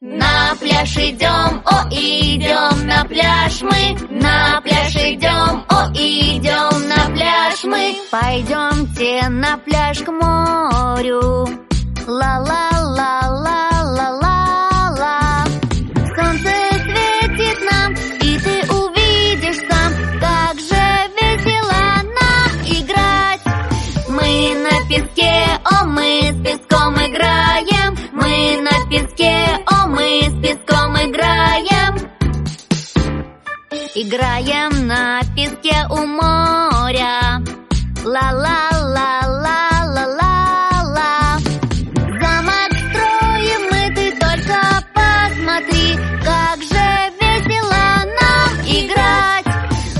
На пляж идем, о, идем на пляж мы. На пляж идем, о, идем на пляж мы. Пойдемте на пляж к морю. Ла-ла-ла-ла-ла-ла-ла Играем на песке у моря. Ла-ла-ла-ла-ла-ла-ла Замок строим мы, ты только посмотри Как же весело нам играть.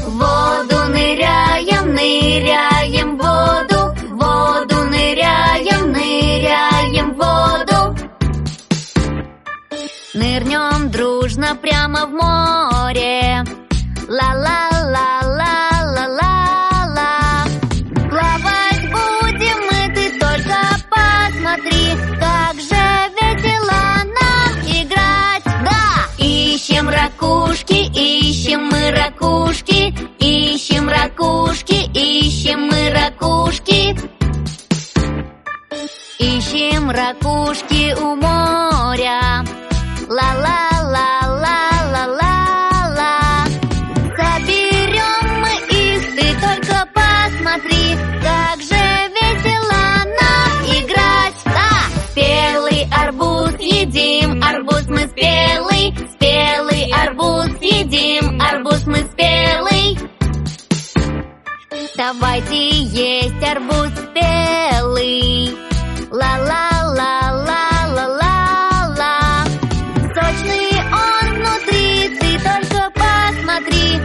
В воду ныряем, ныряем в воду. В воду ныряем, ныряем в воду. Нырнем дружно прямо в море Ла-ла-ла-ла-ла-ла-ла. Плавать будем мы, ты только посмотри Как же весело нам играть. Да! Ищем ракушки, ищем мы ракушки Ищем ракушки, ищем мы ракушки. Ищем ракушки у моря давайте есть арбуз белый. Ла-ла-ла-ла-ла-ла-ла. Сочный он внутри, ты только посмотри.